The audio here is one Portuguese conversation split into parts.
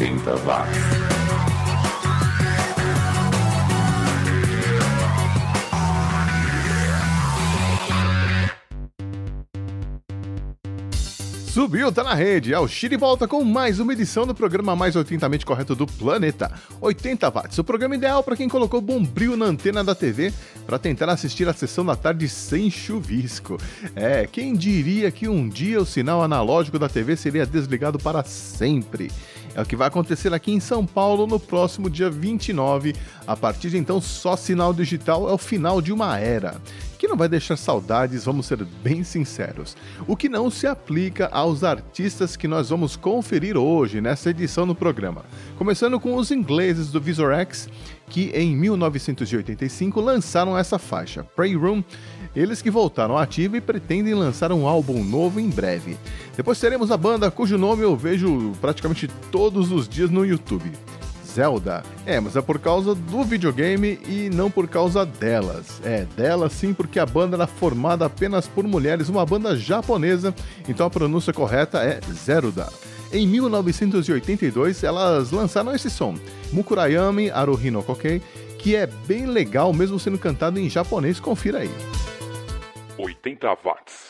80 watts. Subiu, tá na rede. É o Chile volta com mais uma edição do programa mais 80mente correto do planeta. 80 watts, o programa ideal para quem colocou bombril na antena da TV para tentar assistir a sessão da tarde sem chuvisco. É, quem diria que um dia o sinal analógico da TV seria desligado para sempre? É o que vai acontecer aqui em São Paulo no próximo dia 29. A partir de então, só sinal digital é o final de uma era que não vai deixar saudades, vamos ser bem sinceros. O que não se aplica aos artistas que nós vamos conferir hoje nessa edição do programa. Começando com os ingleses do Visor X, que em 1985 lançaram essa faixa, Pray Room. Eles que voltaram ativo e pretendem lançar um álbum novo em breve. Depois teremos a banda cujo nome eu vejo praticamente todos os dias no YouTube. Zelda. É, mas é por causa do videogame e não por causa delas. É, delas sim, porque a banda era formada apenas por mulheres, uma banda japonesa, então a pronúncia correta é Zeruda. Em 1982, elas lançaram esse som, Mukurayami Aruhi no Kokei, que é bem legal mesmo sendo cantado em japonês, confira aí. 80 watts.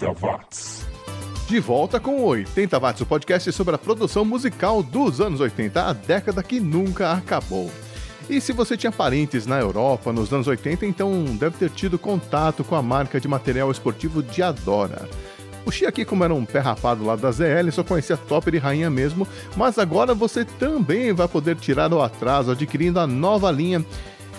80 watts. De volta com 80 watts, o podcast sobre a produção musical dos anos 80, a década que nunca acabou. E se você tinha parentes na Europa nos anos 80, então deve ter tido contato com a marca de material esportivo Diadora. O Xi aqui, como era um pé rapado lá da ZL, só conhecia Topper e Rainha mesmo, mas agora você também vai poder tirar o atraso adquirindo a nova linha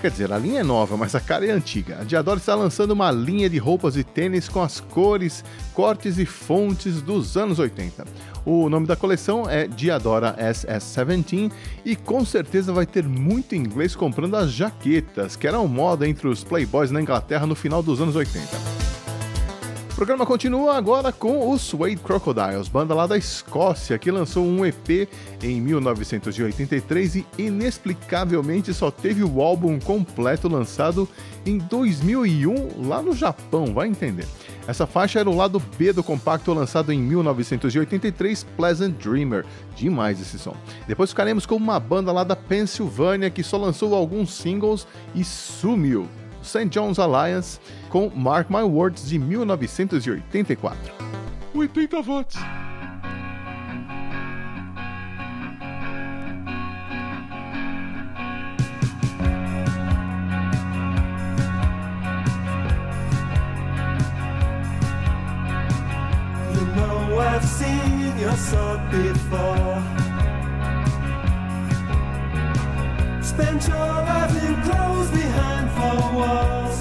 Quer dizer, a linha é nova, mas a cara é antiga. A Diadora está lançando uma linha de roupas e tênis com as cores, cortes e fontes dos anos 80. O nome da coleção é Diadora SS17 e com certeza vai ter muito inglês comprando as jaquetas, que eram moda entre os playboys na Inglaterra no final dos anos 80. Programa continua agora com os Suede Crocodiles, banda lá da Escócia, que lançou um EP em 1983 e inexplicavelmente só teve o álbum completo lançado em 2001 lá no Japão, vai entender. Essa faixa era o lado B do compacto lançado em 1983, Pleasant Dreamer. Demais esse som. Depois ficaremos com uma banda lá da Pensilvânia que só lançou alguns singles e sumiu. St. John's Alliance com Mark My Words de 1984. 80 watts. You know I've seen your sort before. Spent your life in clothes behind four walls.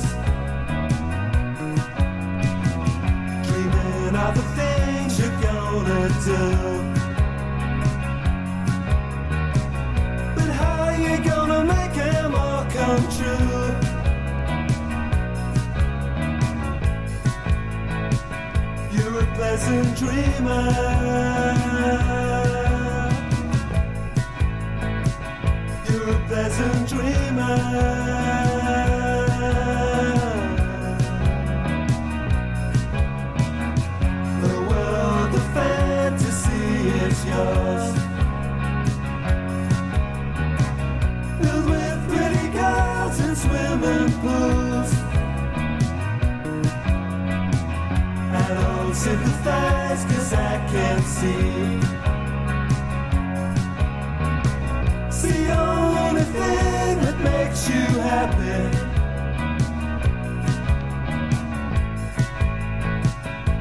Dreaming of the things you're gonna do. But how you gonna make them all come true? You're a pleasant dreamer. A pleasant dreamer. The world of fantasy is yours. Filled with pretty girls and swimming pools. I don't sympathize cause I can't see. Only thing that makes you happy.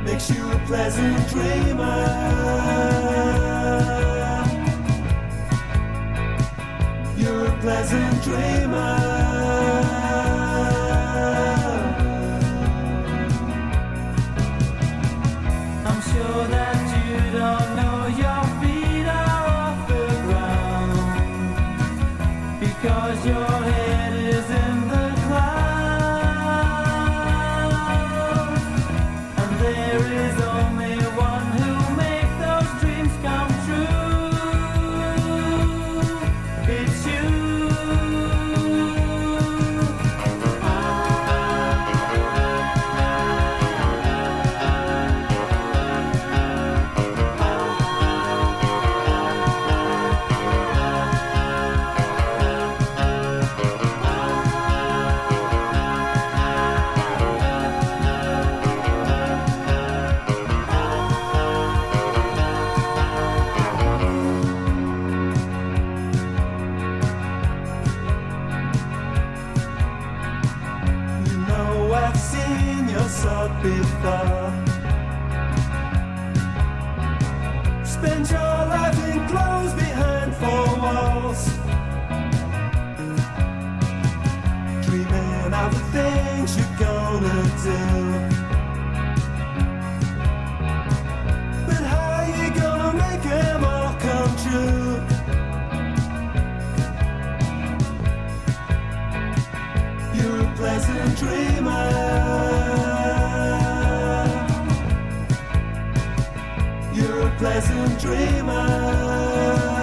Makes you a pleasant dreamer. You're a pleasant dreamer. I'm sure that pleasant dreamer. You're a pleasant dreamer.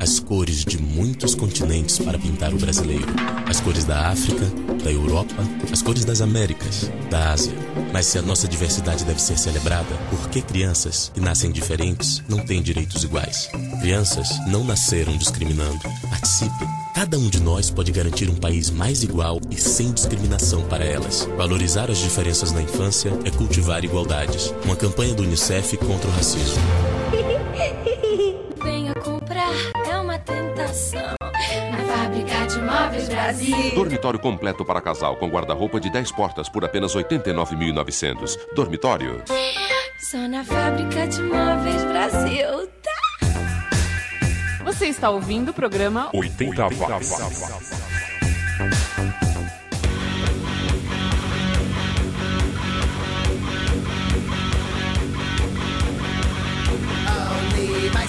As cores de muitos continentes para pintar o brasileiro. As cores da África, da Europa, as cores das Américas, da Ásia. Mas se a nossa diversidade deve ser celebrada, por que crianças que nascem diferentes não têm direitos iguais? Crianças não nasceram discriminando. Participe. Cada um de nós pode garantir um país mais igual e sem discriminação para elas. Valorizar as diferenças na infância é cultivar igualdades. Uma campanha do Unicef contra o racismo. Brasil. Dormitório completo para casal com guarda-roupa de 10 portas por apenas 89.900. Dormitório. Só na fábrica de móveis Brasil. Tá? Você está ouvindo o programa 80 watts. Only my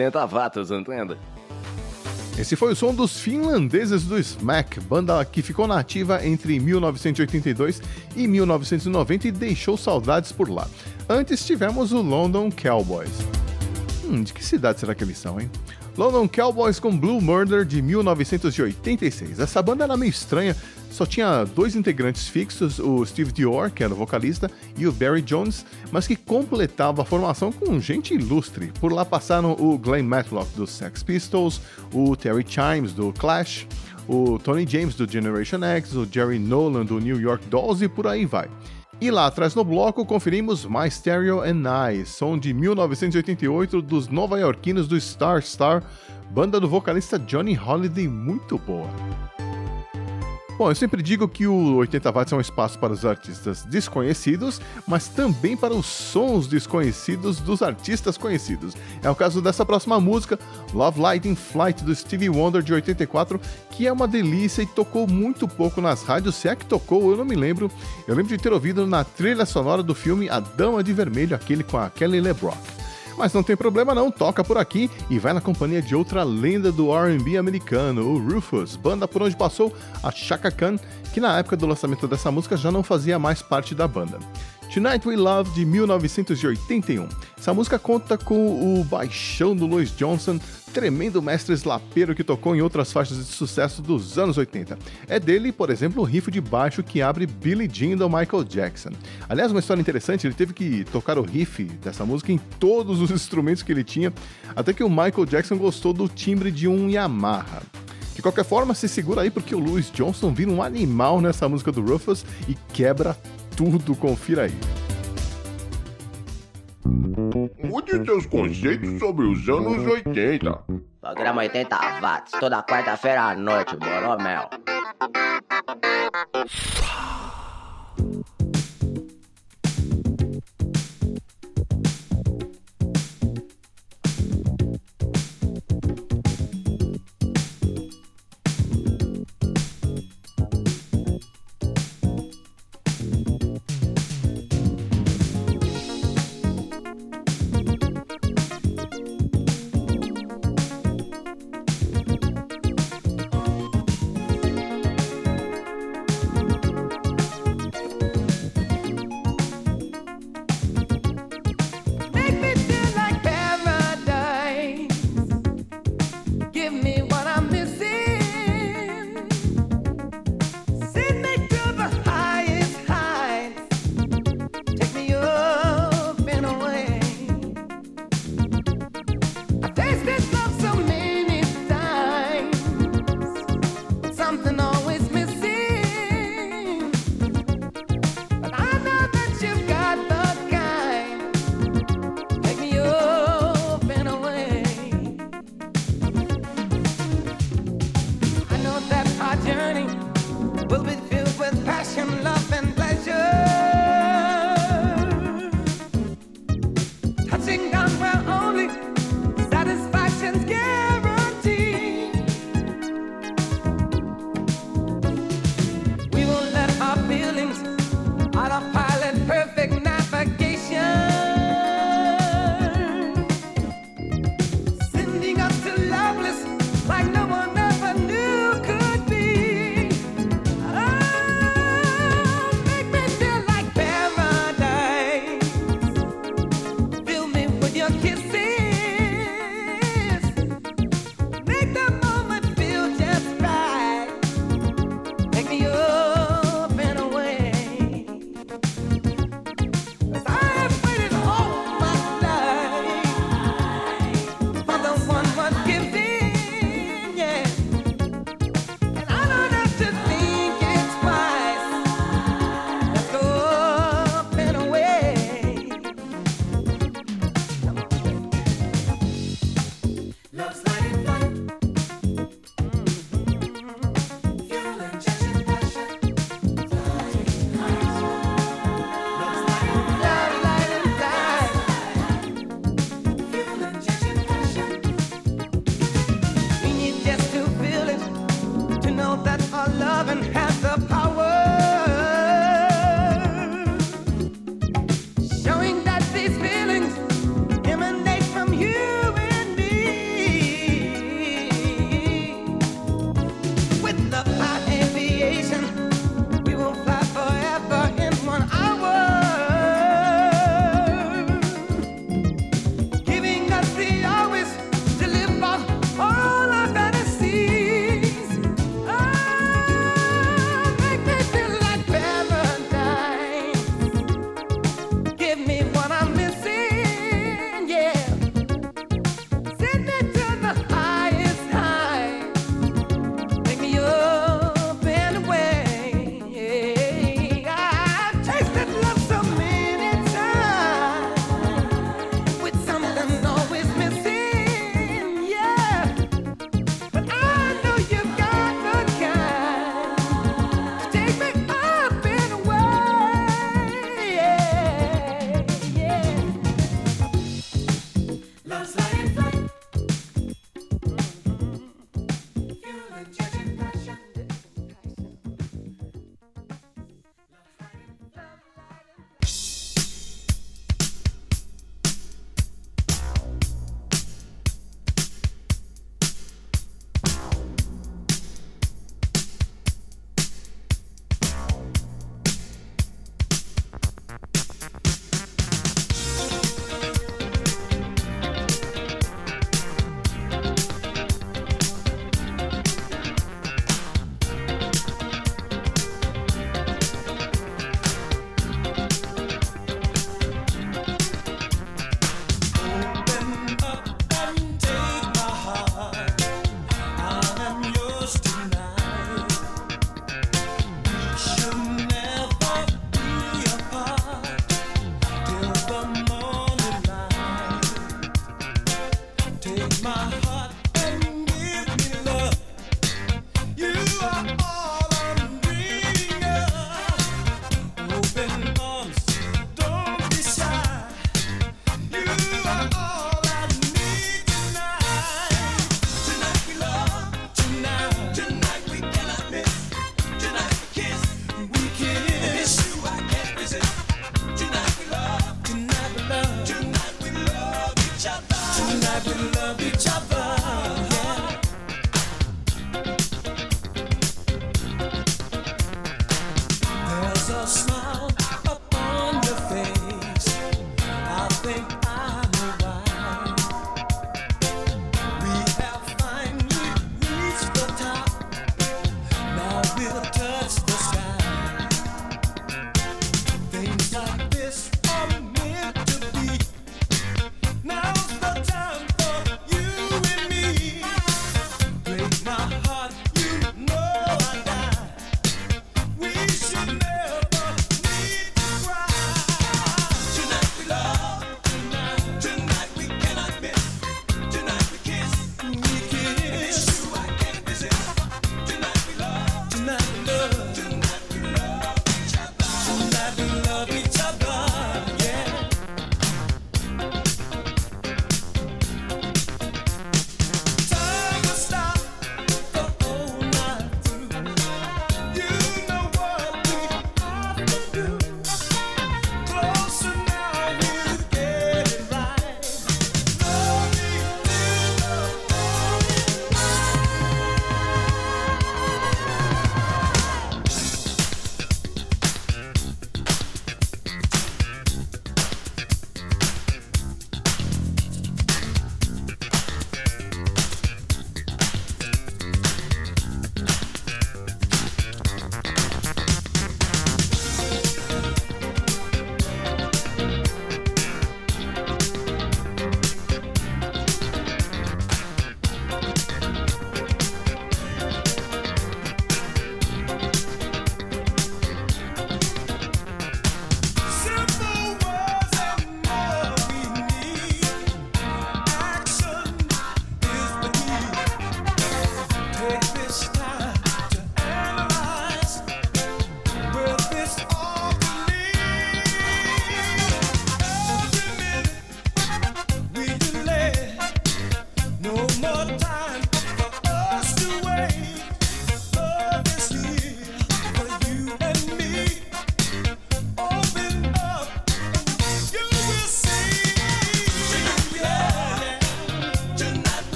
80 watts, entende? Esse foi o som dos finlandeses do Smack, banda que ficou nativa entre 1982 e 1990 e deixou saudades por lá. Antes tivemos o London Cowboys. Hum, de que cidade será que eles são, hein? London Cowboys com Blue Murder de 1986. Essa banda era meio estranha, só tinha dois integrantes fixos, o Steve Dior, que era o vocalista, e o Barry Jones, mas que completava a formação com gente ilustre. Por lá passaram o Glenn Matlock dos Sex Pistols, o Terry Chimes do Clash, o Tony James do Generation X, o Jerry Nolan do New York Dolls e por aí vai. E lá atrás no bloco conferimos My Stereo and I, som de 1988 dos nova-iorquinos do Star Star, banda do vocalista Johnny Holiday, muito boa. Bom, eu sempre digo que o 80 watts é um espaço para os artistas desconhecidos, mas também para os sons desconhecidos dos artistas conhecidos. É o caso dessa próxima música, Love Lighting Flight do Stevie Wonder de 84, que é uma delícia e tocou muito pouco nas rádios, se é que tocou, eu não me lembro. Eu lembro de ter ouvido na trilha sonora do filme A Dama de Vermelho, aquele com a Kelly LeBrock. Mas não tem problema não, toca por aqui e vai na companhia de outra lenda do R&B americano, o Rufus, banda por onde passou a Chaka Khan, que na época do lançamento dessa música já não fazia mais parte da banda. Tonight We Love de 1981. Essa música conta com o baixão do Louis Johnson, tremendo mestre slapeiro que tocou em outras faixas de sucesso dos anos 80. É dele, por exemplo, o riff de baixo que abre Billie Jean do Michael Jackson. Aliás, uma história interessante, ele teve que tocar o riff dessa música em todos os instrumentos que ele tinha, até que o Michael Jackson gostou do timbre de um Yamaha. De qualquer forma, se segura aí porque o Louis Johnson vira um animal nessa música do Rufus e quebra tudo, confira aí. Mude seus conceitos sobre os anos 80. Programa 80 watts, toda quarta-feira à noite, Boromel.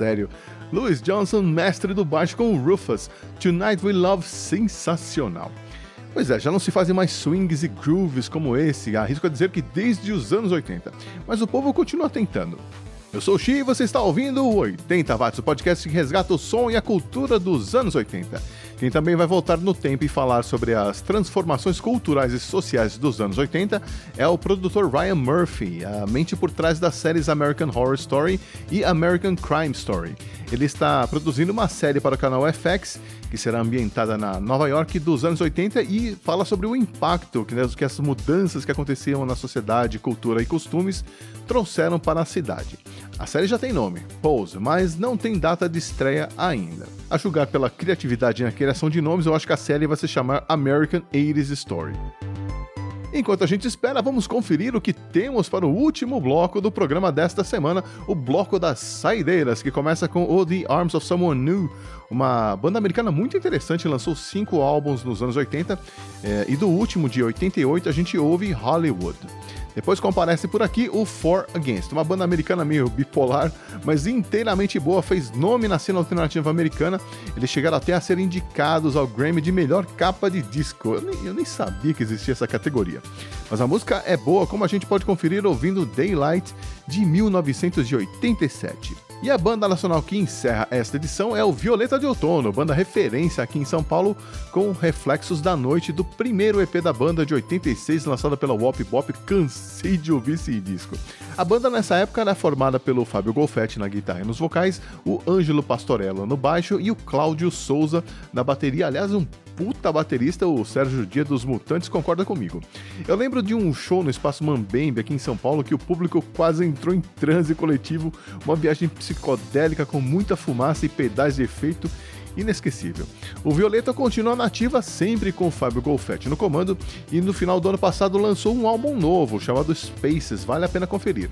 Sério. Louis Johnson, mestre do baixo com Rufus. Tonight We Love, sensacional. Pois é, já não se fazem mais swings e grooves como esse, arrisco a dizer que desde os anos 80. Mas o povo continua tentando. Eu sou o Xi e você está ouvindo o 80 Watts, o podcast que resgata o som e a cultura dos anos 80. Quem também vai voltar no tempo e falar sobre as transformações culturais e sociais dos anos 80 é o produtor Ryan Murphy, a mente por trás das séries American Horror Story e American Crime Story. Ele está produzindo uma série para o canal FX, que será ambientada na Nova York dos anos 80 e fala sobre o impacto que, que as mudanças que aconteciam na sociedade, cultura e costumes trouxeram para a cidade. A série já tem nome, Pose, mas não tem data de estreia ainda. A julgar pela criatividade na criação de nomes, eu acho que a série vai se chamar American 80s Story. Enquanto a gente espera, vamos conferir o que temos para o último bloco do programa desta semana, o bloco das saideiras, que começa com o The Arms of Someone New, uma banda americana muito interessante, lançou cinco álbuns nos anos 80, eh, e do último, de 88, a gente ouve Hollywood. Depois comparece por aqui o For Against, uma banda americana meio bipolar, mas inteiramente boa, fez nome na cena alternativa americana. Eles chegaram até a ser indicados ao Grammy de melhor capa de disco. Eu nem, eu nem sabia que existia essa categoria. Mas a música é boa, como a gente pode conferir ouvindo Daylight de 1987. E a banda nacional que encerra esta edição é o Violeta de Outono, banda referência aqui em São Paulo, com reflexos da noite do primeiro EP da banda de 86, lançada pela Wop Bop. Cansei de ouvir esse disco. A banda nessa época era formada pelo Fábio Golfetti na guitarra e nos vocais, o Ângelo Pastorello no baixo e o Cláudio Souza na bateria. Aliás, um puta baterista, o Sérgio Dia dos Mutantes, concorda comigo. Eu lembro de um show no Espaço Mambembe aqui em São Paulo que o público quase entrou em transe coletivo, uma viagem psicodélica com muita fumaça e pedais de efeito inesquecível. O Violeta continua nativa sempre com o Fábio Golfetti no comando e no final do ano passado lançou um álbum novo chamado Spaces, vale a pena conferir.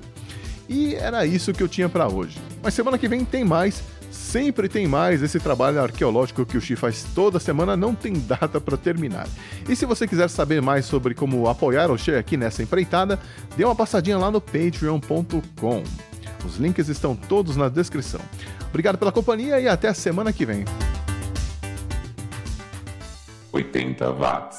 E era isso que eu tinha para hoje. Mas semana que vem tem mais. Sempre tem mais esse trabalho arqueológico que o Xi faz toda semana, não tem data para terminar. E se você quiser saber mais sobre como apoiar o Xi aqui nessa empreitada, dê uma passadinha lá no patreon.com. Os links estão todos na descrição. Obrigado pela companhia e até a semana que vem. 80 watts.